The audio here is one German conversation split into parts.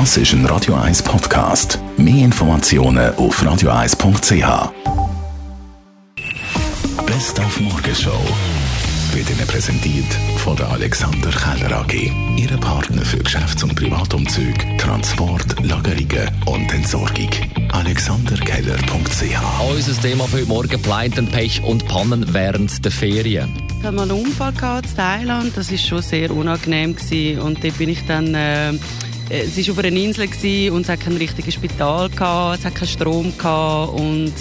Das ist ein Radio 1 Podcast. Mehr Informationen auf radio1.ch. Best auf Morgenshow wird Ihnen präsentiert von der Alexander Keller AG. Ihre Partner für Geschäfts- und Privatumzug, Transport, Lagerungen und Entsorgung. AlexanderKeller.ch Unser Thema für heute Morgen Pleiten, Pech und Pannen während der Ferien. Ich hatte mal einen Unfall gehabt in Thailand. Das war schon sehr unangenehm. Gewesen. Und dort bin ich dann... Äh, es war auf einer Insel und es hat kein richtiges Spital gehabt, es hat keinen Strom gehabt und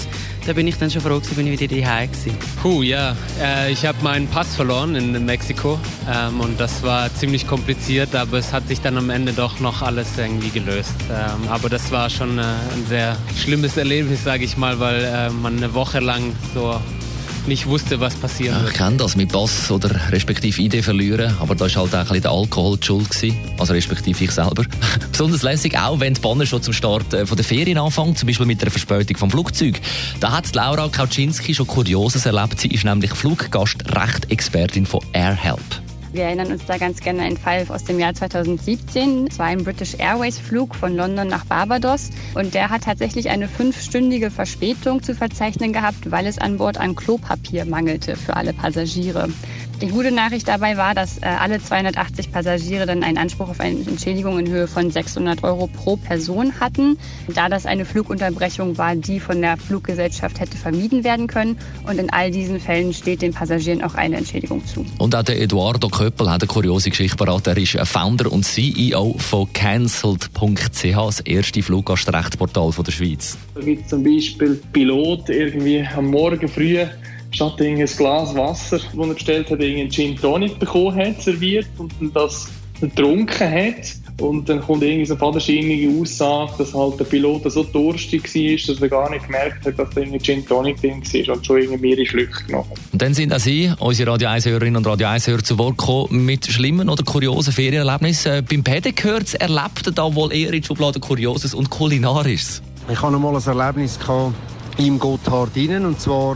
da bin ich dann schon froh gewesen, bin ich wieder daheim gewesen. Puh, ja. Äh, ich habe meinen Pass verloren in Mexiko ähm, und das war ziemlich kompliziert, aber es hat sich dann am Ende doch noch alles irgendwie gelöst. Ähm, aber das war schon äh, ein sehr schlimmes Erlebnis, sage ich mal, weil äh, man eine Woche lang so nicht wusste, was ja, wird. Ich kenne das mit Pass oder respektive Idee verlieren, aber da war halt auch ein bisschen der Alkohol die schuld gewesen, also respektive ich selber. Besonders lässig auch, wenn die Banner schon zum Start äh, von der Ferien anfangen, zum Beispiel mit der Verspätung vom Flugzeug. Da hat Laura Kauczynski schon Kurioses erlebt. Sie ist nämlich Fluggastrechtexpertin von AirHelp. Wir erinnern uns da ganz gerne an einen Fall aus dem Jahr 2017. Es war ein British Airways Flug von London nach Barbados und der hat tatsächlich eine fünfstündige Verspätung zu verzeichnen gehabt, weil es an Bord an Klopapier mangelte für alle Passagiere. Die gute Nachricht dabei war, dass äh, alle 280 Passagiere dann einen Anspruch auf eine Entschädigung in Höhe von 600 Euro pro Person hatten, da das eine Flugunterbrechung war, die von der Fluggesellschaft hätte vermieden werden können. Und in all diesen Fällen steht den Passagieren auch eine Entschädigung zu. Und auch der Eduardo Köppel hat eine kuriose Geschichte parat. Er ist Founder und CEO von Cancelled.ch, das erste Fluggastrechtportal der Schweiz. Da gibt es zum Beispiel Pilot irgendwie am Morgen früh statt ein Glas Wasser, das er bestellt hat, einen Gin Tonic bekommen hat, serviert und das getrunken hat. Und dann kommt irgendwie so eine fadenscheinige Aussage, dass halt der Pilot so durstig war, dass er gar nicht gemerkt hat, dass da ein Gin Tonic drin war und schon irgendwie mehrere Schlücke genommen Und dann sind auch Sie, unsere Radio 1-Hörerinnen und Radio 1-Hörer, zu Wort gekommen mit schlimmen oder kuriosen Ferienerlebnissen. Äh, beim Pede gehört erlebt da wohl eher in die Schublade Kurioses und Kulinarisches. Ich hatte mal ein Erlebnis im Gotthard innen, und zwar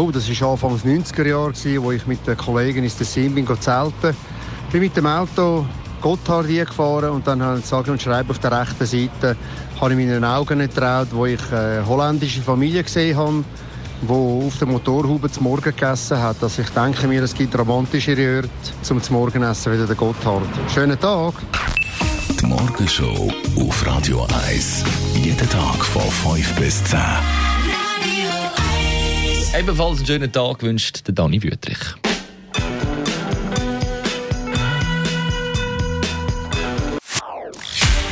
Oh, das war Anfang des 90er Jahre, wo ich mit den Kollegen ins Tessin bin zelten. Ich bin mit dem Auto Gotthard gefahren und dann habe ich sage und schreibe auf der rechten Seite habe ich meinen Augen nicht getraut, wo ich eine holländische Familie gesehen habe, die auf der Motorhaube zum Morgen gegessen hat. Also ich denke mir, es gibt romantischere Orte zum Morgenessen wie der Gotthard. Schönen Tag! Die Morgenshow auf Radio 1. Jeden Tag von 5 bis 10. Ebenfalls einen schönen Tag wünscht der Dani Wüttrich.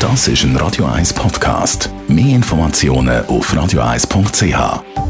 Das ist ein Radio 1 Podcast. Mehr Informationen auf radio1.ch.